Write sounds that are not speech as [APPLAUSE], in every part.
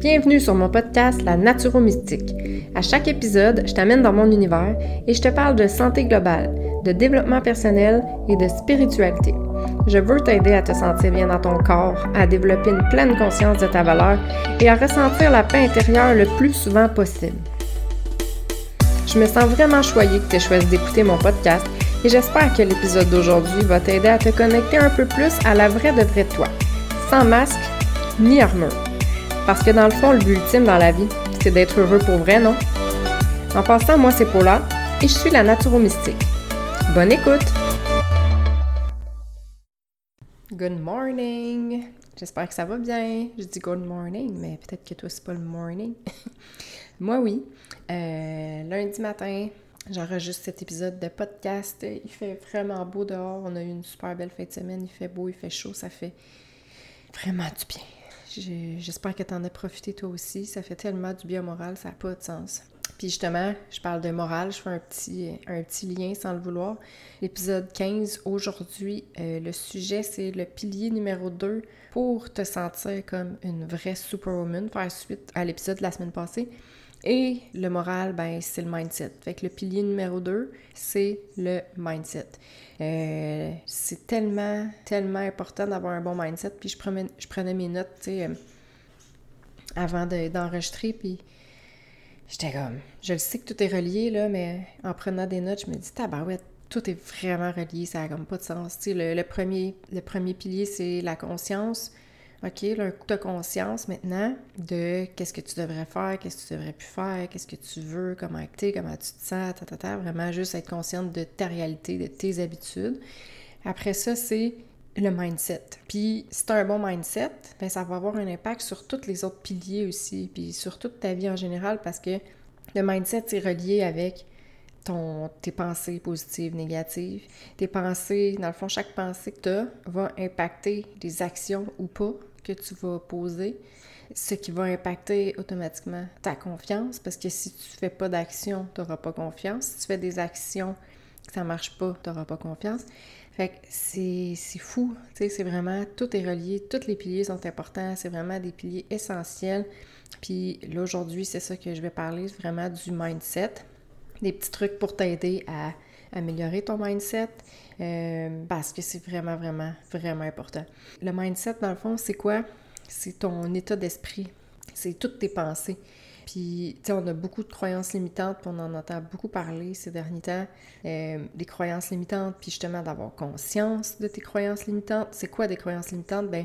Bienvenue sur mon podcast La Mystique. À chaque épisode, je t'amène dans mon univers et je te parle de santé globale, de développement personnel et de spiritualité. Je veux t'aider à te sentir bien dans ton corps, à développer une pleine conscience de ta valeur et à ressentir la paix intérieure le plus souvent possible. Je me sens vraiment choyée que tu choisi d'écouter mon podcast et j'espère que l'épisode d'aujourd'hui va t'aider à te connecter un peu plus à la vraie de vraie toi, sans masque ni armure. Parce que dans le fond, le but ultime dans la vie, c'est d'être heureux pour vrai, non? En passant, moi c'est Paula et je suis la mystique. Bonne écoute! Good morning! J'espère que ça va bien. Je dis good morning, mais peut-être que toi c'est pas le morning. [LAUGHS] moi oui. Euh, lundi matin, j'enregistre cet épisode de podcast. Il fait vraiment beau dehors. On a eu une super belle fin de semaine. Il fait beau, il fait chaud. Ça fait vraiment du bien. J'espère que tu en as profité toi aussi. Ça fait tellement du bien moral, ça n'a pas de sens. Puis justement, je parle de morale, je fais un petit, un petit lien sans le vouloir. L'épisode 15, aujourd'hui, euh, le sujet, c'est le pilier numéro 2 pour te sentir comme une vraie superwoman, faire suite à l'épisode de la semaine passée. Et le moral, ben, c'est le mindset. Fait que le pilier numéro 2, c'est le mindset. Euh, c'est tellement, tellement important d'avoir un bon mindset. Puis je prenais, mes notes, tu sais, euh, avant d'enregistrer, puis j'étais comme... Je le sais que tout est relié, là, mais en prenant des notes, je me dis, tabarouette, tout est vraiment relié, ça n'a comme pas de sens. Tu sais, le, premier, le premier pilier, c'est la conscience. OK, là, coup de conscience maintenant de qu'est-ce que tu devrais faire, qu'est-ce que tu devrais plus faire, qu'est-ce que tu veux, comment acter, comment tu te sens, ta, ta, ta, vraiment juste être consciente de ta réalité, de tes habitudes. Après ça, c'est le mindset. Puis, si tu as un bon mindset, ben, ça va avoir un impact sur tous les autres piliers aussi, puis sur toute ta vie en général, parce que le mindset est relié avec ton, tes pensées positives, négatives. Tes pensées, dans le fond, chaque pensée que tu as va impacter des actions ou pas que tu vas poser, ce qui va impacter automatiquement ta confiance, parce que si tu fais pas d'action, tu n'auras pas confiance. Si tu fais des actions que ça marche pas, tu n'auras pas confiance. Fait que c'est fou, tu sais, c'est vraiment, tout est relié, tous les piliers sont importants, c'est vraiment des piliers essentiels. Puis là, aujourd'hui, c'est ça que je vais parler, vraiment du mindset, des petits trucs pour t'aider à améliorer ton mindset, euh, parce que c'est vraiment, vraiment, vraiment important. Le mindset, dans le fond, c'est quoi? C'est ton état d'esprit. C'est toutes tes pensées. Puis, tu sais, on a beaucoup de croyances limitantes, puis on en entend beaucoup parler ces derniers temps, euh, des croyances limitantes, puis justement d'avoir conscience de tes croyances limitantes. C'est quoi des croyances limitantes? Ben,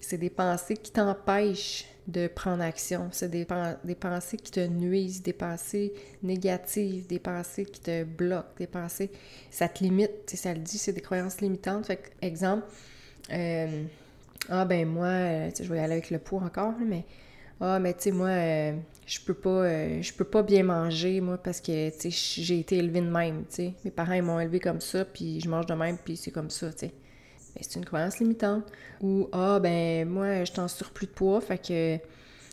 c'est des pensées qui t'empêchent de prendre action. C'est des, des, pensées qui te nuisent, des pensées négatives, des pensées qui te bloquent, des pensées... Ça te limite, ça le dit, c'est des croyances limitantes. Fait exemple, euh, ah ben moi, euh, je vais y aller avec le poids encore, mais ah mais tu sais, moi, euh, je peux pas je peux pas bien manger, moi, parce que, tu sais, j'ai été élevée de même, tu sais. Mes parents, ils m'ont élevée comme ça, puis je mange de même, puis c'est comme ça, tu sais. C'est une croyance limitante. Ou ah ben moi je suis en surplus de poids, fait que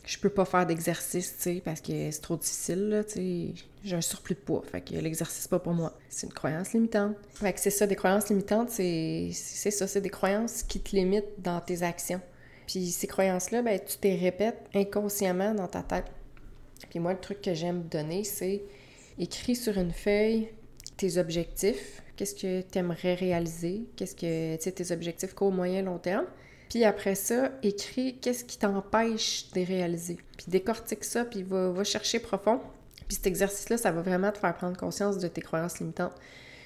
je peux pas faire d'exercice, tu parce que c'est trop difficile, tu sais. J'ai un surplus de poids, fait que l'exercice pas pour moi. C'est une croyance limitante. Fait que c'est ça, des croyances limitantes, c'est ça, c'est des croyances qui te limitent dans tes actions. Puis ces croyances-là, ben tu te répètes inconsciemment dans ta tête. Puis moi, le truc que j'aime donner, c'est écris sur une feuille tes objectifs, qu'est-ce que tu aimerais réaliser, qu'est-ce que, tu sais, tes objectifs court, moyen, long terme. Puis après ça, écris qu'est-ce qui t'empêche de réaliser. Puis décortique ça, puis va, chercher profond. Puis cet exercice-là, ça va vraiment te faire prendre conscience de tes croyances limitantes,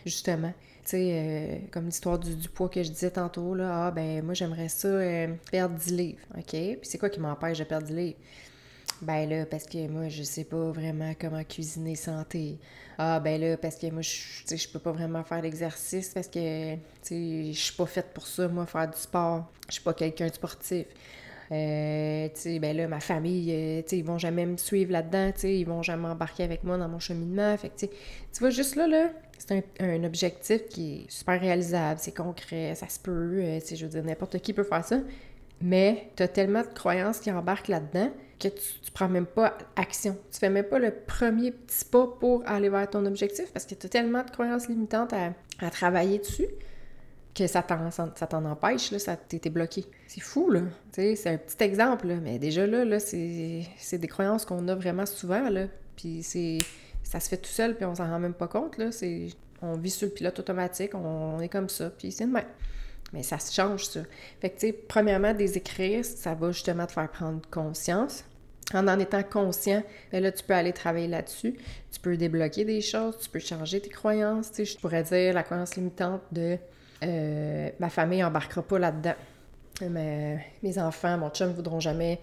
justement. Tu sais, euh, comme l'histoire du, du, poids que je disais tantôt, là, ah ben moi j'aimerais ça euh, perdre 10 livres, OK? Puis c'est quoi qui m'empêche de perdre 10 livres? Ben là, parce que moi, je sais pas vraiment comment cuisiner santé. Ah, ben là, parce que moi, je, je peux pas vraiment faire d'exercice parce que, tu sais, je suis pas faite pour ça, moi, faire du sport. Je suis pas quelqu'un de sportif. Euh, tu sais, ben là, ma famille, euh, tu sais, ils vont jamais me suivre là-dedans, tu sais, ils vont jamais embarquer avec moi dans mon cheminement. Fait tu vois, juste là, là, c'est un, objectif qui est super réalisable, c'est concret, ça se peut, euh, je veux dire, n'importe qui peut faire ça. Mais tu as tellement de croyances qui embarquent là-dedans que tu, tu prends même pas action. Tu fais même pas le premier petit pas pour aller vers ton objectif parce que tu as tellement de croyances limitantes à, travailler dessus que ça t'en, empêche, là, ça t'était bloqué. C'est fou, là. c'est un petit exemple, là, mais déjà là, là c'est, des croyances qu'on a vraiment souvent, là. Puis c'est... Ça se fait tout seul, puis on s'en rend même pas compte, là. C'est... On vit sur le pilote automatique, on, est comme ça, puis c'est de même. Mais ça se change, ça. Fait que, tu sais, premièrement, des écrire, ça va justement te faire prendre conscience. En en étant conscient, ben là, tu peux aller travailler là-dessus. Tu peux débloquer des choses, tu peux changer tes croyances. Tu sais, je pourrais dire la croyance limitante de euh, ma famille embarquera pas là-dedans. Mais, mes enfants, mon chum ne voudront jamais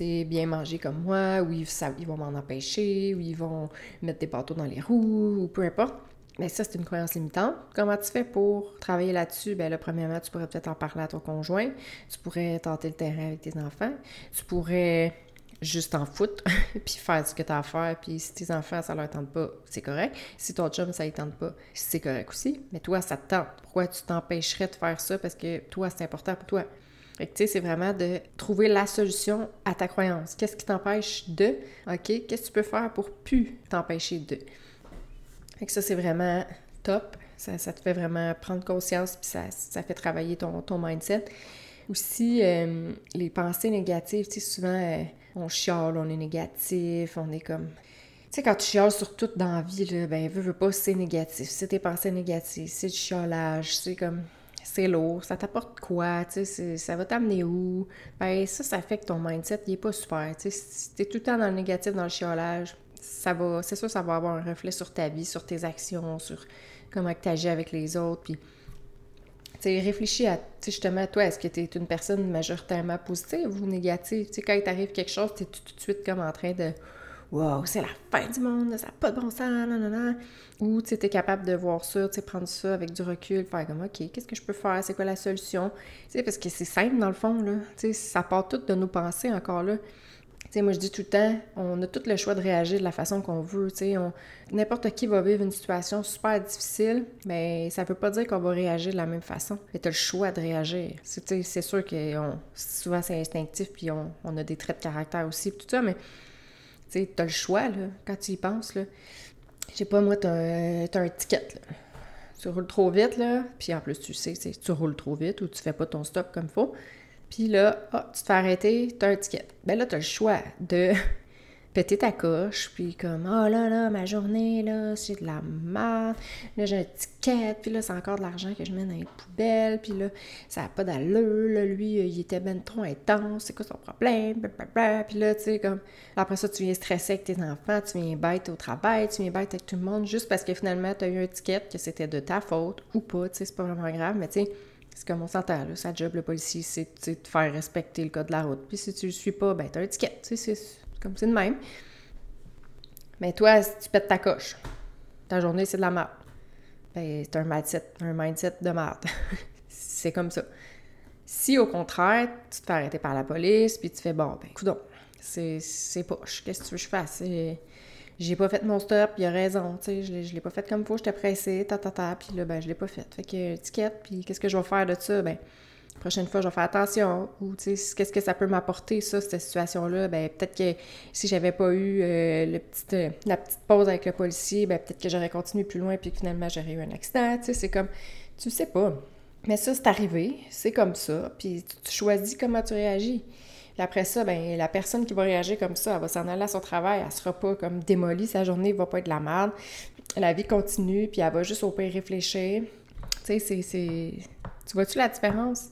bien manger comme moi, ou ils, ils vont m'en empêcher, ou ils vont mettre des bateaux dans les roues, ou peu importe. Mais ça, c'est une croyance limitante. Comment tu fais pour travailler là-dessus? Bien là, premièrement, tu pourrais peut-être en parler à ton conjoint. Tu pourrais tenter le terrain avec tes enfants. Tu pourrais juste en foutre, [LAUGHS] puis faire ce que tu as à faire. Puis si tes enfants, ça leur tente pas, c'est correct. Si ton chum, ça ne tente pas, c'est correct aussi. Mais toi, ça te tente. Pourquoi tu t'empêcherais de faire ça? Parce que toi, c'est important pour toi. Fait que, tu sais, c'est vraiment de trouver la solution à ta croyance. Qu'est-ce qui t'empêche de? OK? Qu'est-ce que tu peux faire pour plus t'empêcher de? Fait que ça, c'est vraiment top. Ça, te fait vraiment prendre conscience, puis ça, fait travailler ton, ton mindset. Aussi, euh, les pensées négatives, tu sais, souvent, euh, on chiale, on est négatif, on est comme... Tu sais, quand tu chiales sur tout dans la vie, là, ben, veux, veux pas, c'est négatif. C'est tes pensées négatives, c'est du chialage, c'est comme... C'est lourd, ça t'apporte quoi, tu sais, ça va t'amener où? Ben, ça, ça fait que ton mindset, il est pas super, tu sais. Si t'es tout le temps dans le négatif, dans le chialage, ça va... C'est sûr, ça va avoir un reflet sur ta vie, sur tes actions, sur comment tu agis avec les autres, puis sais, réfléchis à, justement, toi, est-ce que tu es une personne majoritairement positive ou négative? Tu sais, quand il t'arrive quelque chose, tu es tout, de suite comme en train de Wow, c'est la fin du monde, ça n'a pas de bon sens, nanana. Ou tu es capable de voir ça, tu prendre ça avec du recul, faire comme OK, qu'est-ce que je peux faire? C'est quoi la solution? Tu sais, parce que c'est simple dans le fond, là. Tu sais, ça part tout de nos pensées encore là moi, je dis tout le temps, on a tout le choix de réagir de la façon qu'on veut. N'importe qui va vivre une situation super difficile, mais ça ne veut pas dire qu'on va réagir de la même façon. Tu as le choix de réagir. C'est sûr que souvent c'est instinctif, puis on, a des traits de caractère aussi, tout ça, mais tu as le choix là, quand tu y penses. Là. Je sais pas, moi, tu as, un ticket. Tu roules trop vite, là, puis en plus, tu sais, tu roules trop vite ou tu fais pas ton stop comme il faut. Puis là, ah, tu te fais arrêter, t'as un ticket. Ben là, t'as le choix de [LAUGHS] péter ta coche, puis comme, oh là là, ma journée, là, c'est de la merde, là, j'ai un ticket, puis là, c'est encore de l'argent que je mets dans les poubelles, puis là, ça n'a pas d'allure, là, lui, il était ben trop intense, c'est quoi son problème, puis là, tu sais, comme, après ça, tu viens stresser avec tes enfants, tu viens bête au travail, tu viens bête avec tout le monde, juste parce que finalement, tu as eu un ticket, que c'était de ta faute, ou pas, tu sais, c'est pas vraiment grave, mais tu sais, c'est comme on s'entend, là. Sa job, le policier, c'est de faire respecter le code de la route. Puis si tu le suis pas, ben t'as un ticket. C'est comme c'est de même. Mais toi, si tu pètes ta coche, ta journée, c'est de la merde. Ben, t'as un mindset, un mindset de merde. [LAUGHS] c'est comme ça. Si au contraire, tu te fais arrêter par la police, puis tu fais bon, ben, coudon, c'est poche. Qu'est-ce que tu veux que je fasse? J'ai pas fait mon stop, il a raison, tu sais, je l'ai pas fait comme faut, j'étais pressée, ta, ta, ta, puis là, ben, je l'ai pas fait. Fait que, étiquette, puis qu'est-ce que je vais faire de ça? Ben, prochaine fois, je vais faire attention. Ou, tu sais, qu'est-ce que ça peut m'apporter, ça, cette situation-là? Ben, peut-être que si j'avais pas eu euh, euh, la petite pause avec le policier, ben, peut-être que j'aurais continué plus loin, puis finalement, j'aurais eu un accident, tu sais, c'est comme, tu sais pas. Mais ça, c'est arrivé, c'est comme ça, puis tu choisis comment tu réagis. Puis après ça, ben, la personne qui va réagir comme ça, elle va s'en aller à son travail, elle sera pas comme démolie, sa journée va pas être de la merde. La vie continue, puis elle va juste au pire réfléchir. Tu sais, c'est. Tu vois-tu la différence?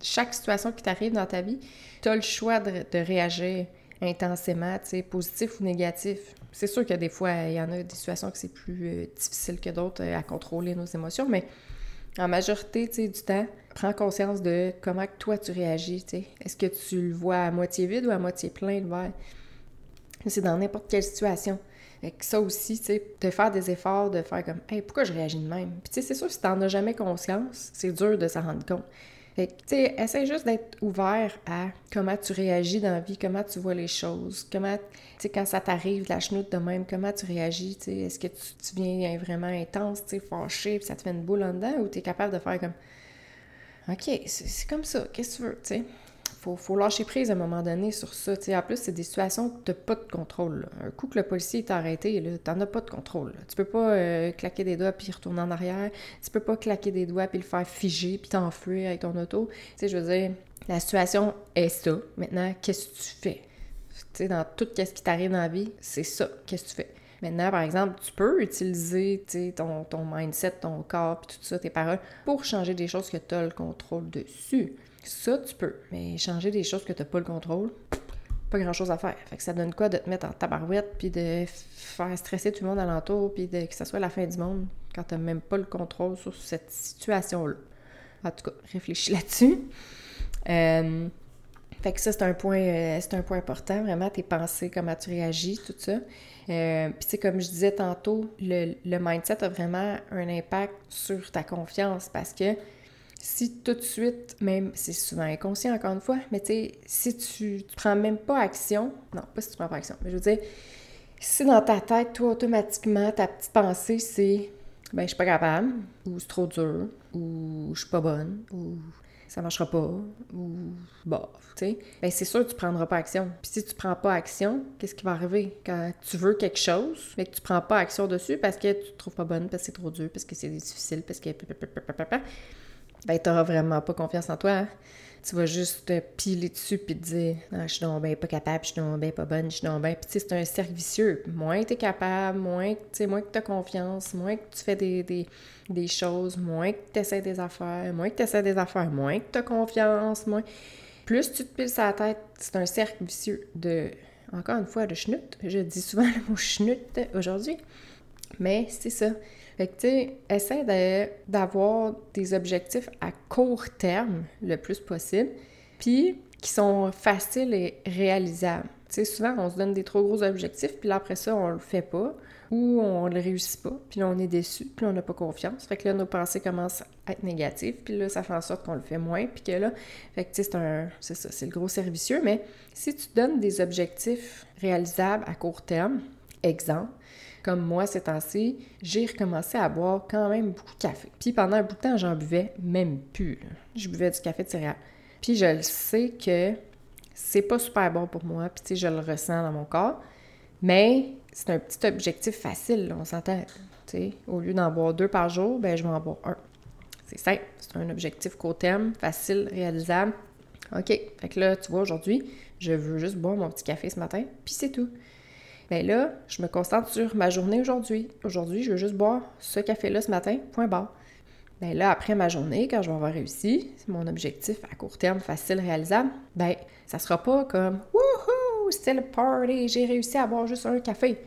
chaque situation qui t'arrive dans ta vie, tu as le choix de, réagir intensément, tu positif ou négatif. C'est sûr que des fois, il y en a des situations que c'est plus euh, difficile que d'autres euh, à contrôler nos émotions, mais en majorité du temps, prends conscience de comment toi tu réagis. Est-ce que tu le vois à moitié vide ou à moitié plein le verre? C'est dans n'importe quelle situation. Et ça aussi, tu sais, de faire des efforts, de faire comme, hey, pourquoi je réagis de même? Puis, tu sais, c'est sûr, si t'en as jamais conscience, c'est dur de s'en rendre compte. Fait tu sais, essaie juste d'être ouvert à comment tu réagis dans la vie, comment tu vois les choses, comment, tu sais, quand ça t'arrive, la chenoute de même, comment tu réagis, tu sais, est-ce que tu, viens vraiment intense, tu sais, fâché, puis ça te fait une boule en dedans, ou tu es capable de faire comme, OK, c'est comme ça, qu'est-ce que tu veux, tu sais? Faut, faut lâcher prise à un moment donné sur ça. en plus, c'est des situations que tu pas de contrôle. Un coup que le policier t'a arrêté, tu n'en as pas de contrôle. Tu peux pas euh, claquer des doigts puis retourner en arrière. Tu peux pas claquer des doigts puis le faire figer puis t'enfuir avec ton auto. Je veux dire, la situation est ça. Maintenant, qu'est-ce que tu fais? Dans tout ce qui t'arrive dans la vie, c'est ça. Qu'est-ce que tu fais? Maintenant, par exemple, tu peux utiliser ton, ton mindset, ton corps, puis tout ça, tes paroles, pour changer des choses que tu as le contrôle dessus. Ça, tu peux. Mais changer des choses que tu n'as pas le contrôle, pas grand-chose à faire. Fait que ça donne quoi de te mettre en tabarouette, puis de faire stresser tout le monde alentour, puis de, que ça soit la fin du monde, quand tu n'as même pas le contrôle sur cette situation-là? En tout cas, réfléchis [LAUGHS] là-dessus. Euh, fait que ça, c'est un point, euh, c'est un point important, vraiment, tes pensées, comment tu réagis, tout ça. Euh, Puis, c'est comme je disais tantôt, le, le, mindset a vraiment un impact sur ta confiance parce que si tout de suite, même, c'est souvent inconscient encore une fois, mais tu sais, si tu, tu prends même pas action, non, pas si tu prends pas action, mais je veux dire, si dans ta tête, toi, automatiquement, ta petite pensée, c'est ben, je suis pas capable, ou c'est trop dur, ou je suis pas bonne, ou ça marchera pas, ou bah, tu sais, ben c'est sûr que tu prendras pas action. Puis si tu prends pas action, qu'est-ce qui va arriver? Quand tu veux quelque chose, mais que tu prends pas action dessus parce que tu te trouves pas bonne, parce que c'est trop dur, parce que c'est difficile, parce que ben t'auras vraiment pas confiance en toi. Hein? Tu vas juste te piler dessus puis te dire ah, je suis donc bien pas capable, je suis donc bien pas bonne, je suis donc bien. Puis tu sais, c'est un cercle vicieux. Moins tu es capable, moins, moins que tu as confiance, moins que tu fais des, des, des choses, moins que tu essaies des affaires, moins que tu essaies des affaires, moins que tu as confiance, moins. Plus tu te piles sa tête, c'est un cercle vicieux de, encore une fois, de schnut. Je dis souvent le mot schnut aujourd'hui. Mais c'est ça. Fait que, tu sais, essaie d'avoir des objectifs à court terme le plus possible, puis qui sont faciles et réalisables. Tu sais, souvent, on se donne des trop gros objectifs, puis après ça, on le fait pas, ou on le réussit pas, puis là, on est déçu, puis là, on n'a pas confiance. Fait que là, nos pensées commencent à être négatives, puis là, ça fait en sorte qu'on le fait moins, puis que là, fait que, tu sais, c'est un... c'est ça, c'est le gros servicieux, mais si tu donnes des objectifs réalisables à court terme, exemple, comme moi ces temps-ci, j'ai recommencé à boire quand même beaucoup de café. Puis pendant un bout de temps, j'en buvais même plus. Je buvais du café de céréales. Puis je le sais que c'est pas super bon pour moi, puis tu sais, je le ressens dans mon corps. Mais c'est un petit objectif facile, on s'entend. Au lieu d'en boire deux par jour, ben je vais en boire un. C'est simple, c'est un objectif court terme, facile, réalisable. OK, fait que là, tu vois, aujourd'hui, je veux juste boire mon petit café ce matin, puis c'est tout. Bien là, je me concentre sur ma journée aujourd'hui. Aujourd'hui, je veux juste boire ce café-là ce matin, point barre. Bien là, après ma journée, quand je vais avoir réussi, c'est mon objectif à court terme, facile, réalisable, ben ça sera pas comme « Wouhou! C'était le party! J'ai réussi à boire juste un café! »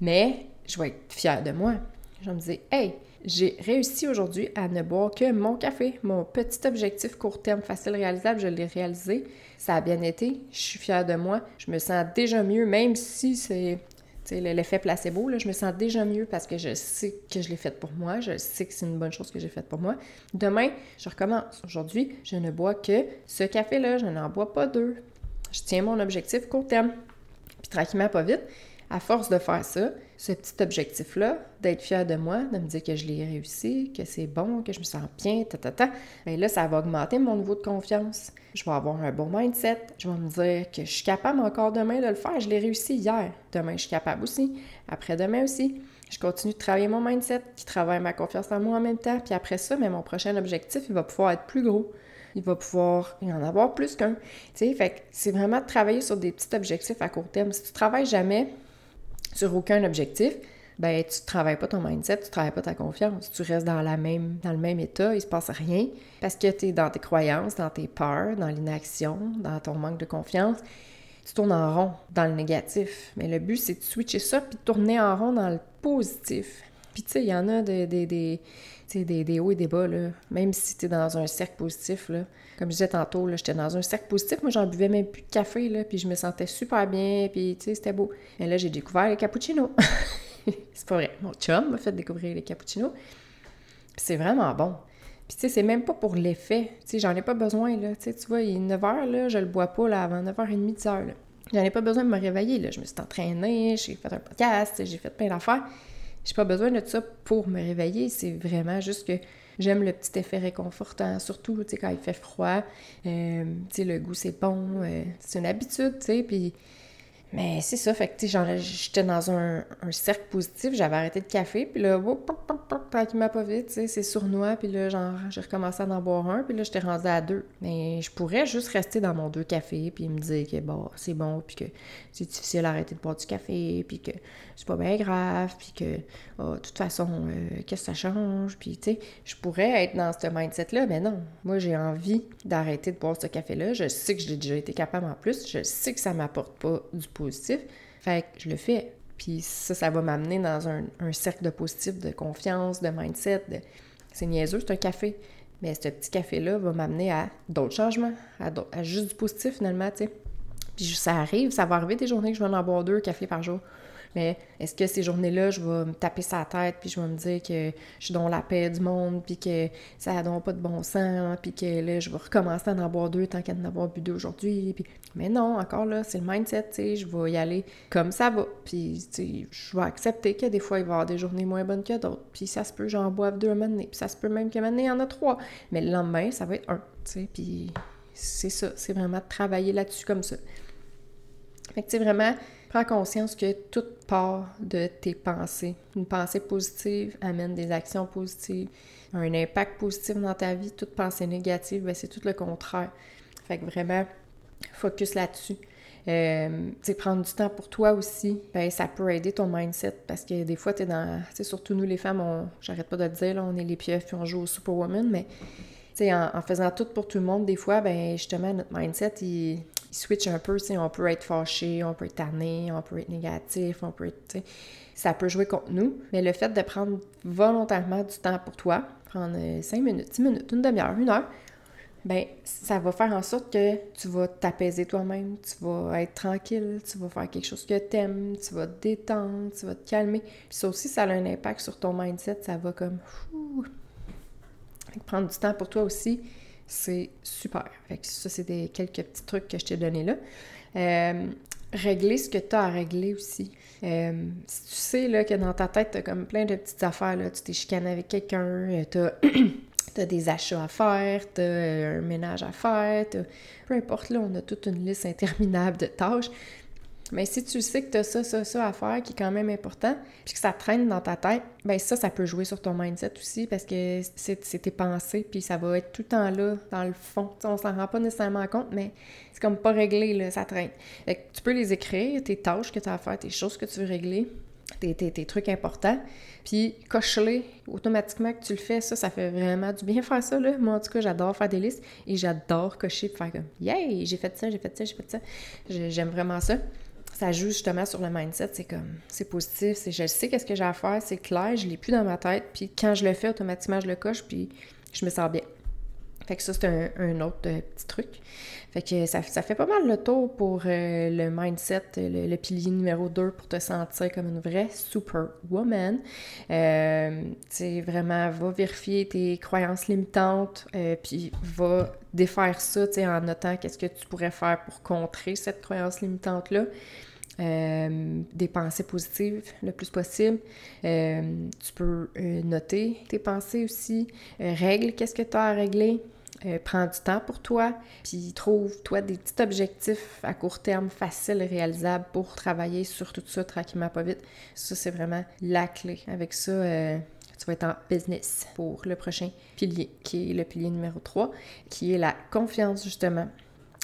Mais je vais être fière de moi. Je me dire « Hey! J'ai réussi aujourd'hui à ne boire que mon café. Mon petit objectif court terme, facile, réalisable, je l'ai réalisé. Ça a bien été. Je suis fière de moi. Je me sens déjà mieux, même si c'est l'effet placebo. Là, je me sens déjà mieux parce que je sais que je l'ai fait pour moi. Je sais que c'est une bonne chose que j'ai faite pour moi. Demain, je recommence. Aujourd'hui, je ne bois que ce café-là. Je n'en bois pas deux. Je tiens mon objectif court terme. Puis tranquillement, pas vite, à force de faire ça, ce petit objectif-là, d'être fière de moi, de me dire que je l'ai réussi, que c'est bon, que je me sens bien, ta, ta, ta, bien là, ça va augmenter mon niveau de confiance. Je vais avoir un bon mindset. Je vais me dire que je suis capable encore demain de le faire. Je l'ai réussi hier. Demain, je suis capable aussi. Après-demain aussi. Je continue de travailler mon mindset, qui travaille ma confiance en moi en même temps. Puis après ça, mais mon prochain objectif, il va pouvoir être plus gros il va pouvoir y en avoir plus qu'un. Tu sais, fait c'est vraiment de travailler sur des petits objectifs à court terme. Si tu travailles jamais sur aucun objectif, ben tu travailles pas ton mindset, tu travailles pas ta confiance. Tu restes dans, la même, dans le même état, il se passe rien parce que tu es dans tes croyances, dans tes peurs, dans l'inaction, dans ton manque de confiance. Tu tournes en rond dans le négatif. Mais le but, c'est de switcher ça puis de tourner en rond dans le positif. Puis tu sais, il y en a des, des, des hauts et des bas, là. même si tu es dans un cercle positif. Là. Comme je disais tantôt, j'étais dans un cercle positif, moi j'en buvais même plus de café, là, puis je me sentais super bien, puis c'était beau. Et là, j'ai découvert les cappuccinos. [LAUGHS] c'est pas vrai. Mon chum m'a fait découvrir les cappuccinos. c'est vraiment bon. Puis tu sais, c'est même pas pour l'effet. Tu sais, j'en ai pas besoin, là. Tu vois, il est 9h, là, je le bois pas, là, avant 9h30, 10h, là. J'en ai pas besoin de me réveiller, là. Je me suis entraînée, j'ai fait un podcast, j'ai fait plein d'affaires. J'ai pas besoin de ça pour me réveiller. C'est vraiment juste que J'aime le petit effet réconfortant, surtout, quand il fait froid. Euh, le goût, c'est bon. Euh, c'est une habitude, tu sais, puis mais c'est ça, fait que, j'étais dans un, cercle positif, j'avais arrêté de café, puis là, tranquillement pas vite, tu sais, c'est sournois, puis là, j'ai recommencé à en boire un, puis là, j'étais rendue à deux. Mais je pourrais juste rester dans mon deux cafés, puis me dire que, bon, c'est bon, puis que c'est difficile d'arrêter de boire du café, puis que c'est pas bien grave, puis que, oh, de toute façon, euh, qu'est-ce que ça change, puis, tu sais, je pourrais être dans ce mindset-là, mais non. Moi, j'ai envie d'arrêter de boire ce café-là. Je sais que j'ai déjà été capable en plus, je sais que ça m'apporte pas du positif. Fait que je le fais. Puis ça, ça va m'amener dans un, cercle de positif, de confiance, de mindset. C'est niaiseux, c'est un café. Mais ce petit café-là va m'amener à d'autres changements, à, à, juste du positif finalement, tu sais. Puis ça arrive, ça va arriver des journées que je vais en boire deux cafés par jour. Mais est-ce que ces journées-là, je vais me taper sa tête, puis je vais me dire que je suis dans la paix du monde, puis que ça n'a donc pas de bon sens, puis que là, je vais recommencer à en boire deux tant qu'à en avoir bu deux aujourd'hui. Mais non, encore là, c'est le mindset, tu sais, je vais y aller comme ça va. Puis, je vais accepter que des fois, il va y avoir des journées moins bonnes que d'autres. Puis ça se peut, j'en boive deux à Puis ça se peut même que maintenant, il y en a trois. Mais le lendemain, ça va être un, tu sais. Puis c'est ça, c'est vraiment de travailler là-dessus comme ça. Fait que, tu sais, vraiment, Prends conscience que tout part de tes pensées. Une pensée positive amène des actions positives, un impact positif dans ta vie. Toute pensée négative, ben, c'est tout le contraire. Fait que vraiment, focus là-dessus. Euh, prendre du temps pour toi aussi, ben, ça peut aider ton mindset parce que des fois, tu es dans. surtout nous les femmes, on, j'arrête pas de te dire, là, on est les pieuvres puis on joue au Superwoman, mais en, en, faisant tout pour tout le monde, des fois, ben justement, notre mindset, il, switch un peu, on peut être fâché, on peut être tanné, on peut être négatif, on peut être, ça peut jouer contre nous, mais le fait de prendre volontairement du temps pour toi, prendre 5 euh, minutes, 10 minutes, une demi-heure, une heure, ben ça va faire en sorte que tu vas t'apaiser toi-même, tu vas être tranquille, tu vas faire quelque chose que tu aimes, tu vas te détendre, tu vas te calmer. Puis ça aussi, ça a un impact sur ton mindset, ça va comme... Prendre du temps pour toi aussi, c'est super. Fait ça, c'est quelques petits trucs que je t'ai donnés là. Euh, régler ce que tu as à régler aussi. Euh, si tu sais là, que dans ta tête, tu as comme plein de petites affaires, là, tu t'es chicané avec quelqu'un, euh, tu as, [CLEARS THROAT] des achats à faire, tu as un ménage à faire, peu importe, là, on a toute une liste interminable de tâches. Mais si tu sais que tu as ça, ça, ça à faire, qui est quand même important, puis que ça traîne dans ta tête, ben ça, ça peut jouer sur ton mindset aussi parce que c'est tes pensées, puis ça va être tout le temps là, dans le fond. on s'en rend pas nécessairement compte, mais c'est comme pas réglé, là, ça traîne. Fait tu peux les écrire, tes tâches que tu as à faire, tes choses que tu veux régler, tes, tes, trucs importants, puis coche-les automatiquement que tu le fais. Ça, ça fait vraiment du bien [LAUGHS] faire ça, là. Moi, en tout cas, j'adore faire des listes et j'adore cocher pour faire comme « Yay! J'ai fait ça, j'ai fait ça, j'ai fait ça. » J'aime vraiment ça ça joue justement sur le mindset. C'est comme, c'est positif, c'est je sais qu'est-ce que j'ai à faire, c'est clair, je l'ai plus dans ma tête, puis quand je le fais, automatiquement, je le coche, puis je me sens bien. Fait que ça, c'est un, autre euh, petit truc. Fait que ça, fait pas mal le tour pour euh, le mindset, le, pilier numéro 2 pour te sentir comme une vraie superwoman. Euh, vraiment, va vérifier tes croyances limitantes, euh, puis va défaire ça, tu sais, en notant qu'est-ce que tu pourrais faire pour contrer cette croyance limitante-là. Des pensées positives le plus possible. tu peux noter tes pensées aussi. règle qu'est-ce que tu as à régler. Euh, prends du temps pour toi, puis trouve-toi des petits objectifs à court terme faciles réalisables pour travailler sur tout ça tranquillement, pas vite. Ça, c'est vraiment la clé. Avec ça, euh, tu vas être en business pour le prochain pilier, qui est le pilier numéro 3, qui est la confiance, justement.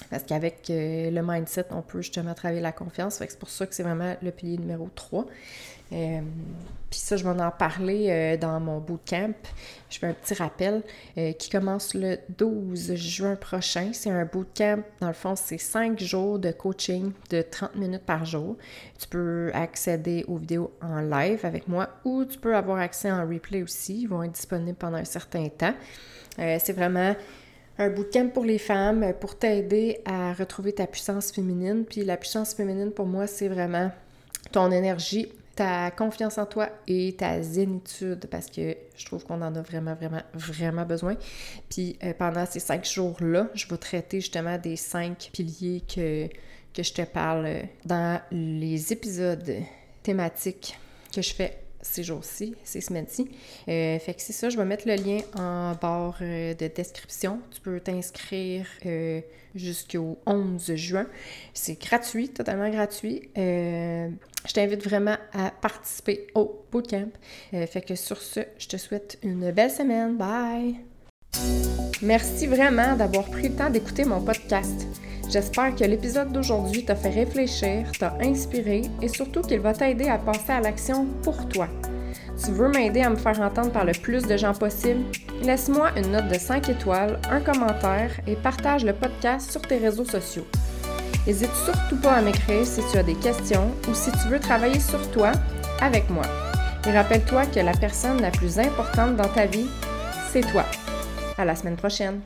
Parce qu'avec euh, le mindset, on peut justement travailler la confiance. c'est pour ça que c'est vraiment le pilier numéro 3. Euh, puis ça, je vais en parler euh, dans mon bootcamp. Je fais un petit rappel qui commence le 12 juin prochain. C'est un bootcamp, dans le fond, c'est 5 jours de coaching de 30 minutes par jour. Tu peux accéder aux vidéos en live avec moi ou tu peux avoir accès en replay aussi. Ils vont être disponibles pendant un certain temps. c'est vraiment un bootcamp pour les femmes pour t'aider à retrouver ta puissance féminine. Puis la puissance féminine, pour moi, c'est vraiment ton énergie ta confiance en toi et ta zénitude parce que je trouve qu'on en a vraiment, vraiment, vraiment besoin. Puis euh, pendant ces cinq jours-là, je vais traiter justement des cinq piliers que, que je te parle dans les épisodes thématiques que je fais ces jours-ci, ces semaines-ci. Euh, fait que c'est ça, je vais mettre le lien en barre euh, de description. Tu peux t'inscrire euh, jusqu'au 11 juin. C'est gratuit, totalement gratuit. je t'invite vraiment à participer au bootcamp. fait que sur ce, je te souhaite une belle semaine. Bye! Merci vraiment d'avoir pris le temps d'écouter mon podcast. J'espère que l'épisode d'aujourd'hui t'a fait réfléchir, t'a inspiré et surtout qu'il va t'aider à passer à l'action pour toi. Tu veux m'aider à me faire entendre par le plus de gens possible? Laisse-moi une note de 5 étoiles, un commentaire et partage le podcast sur tes réseaux sociaux. N'hésite surtout pas à m'écrire si tu as des questions ou si tu veux travailler sur toi avec moi. Et rappelle-toi que la personne la plus importante dans ta vie, c'est toi. À la semaine prochaine!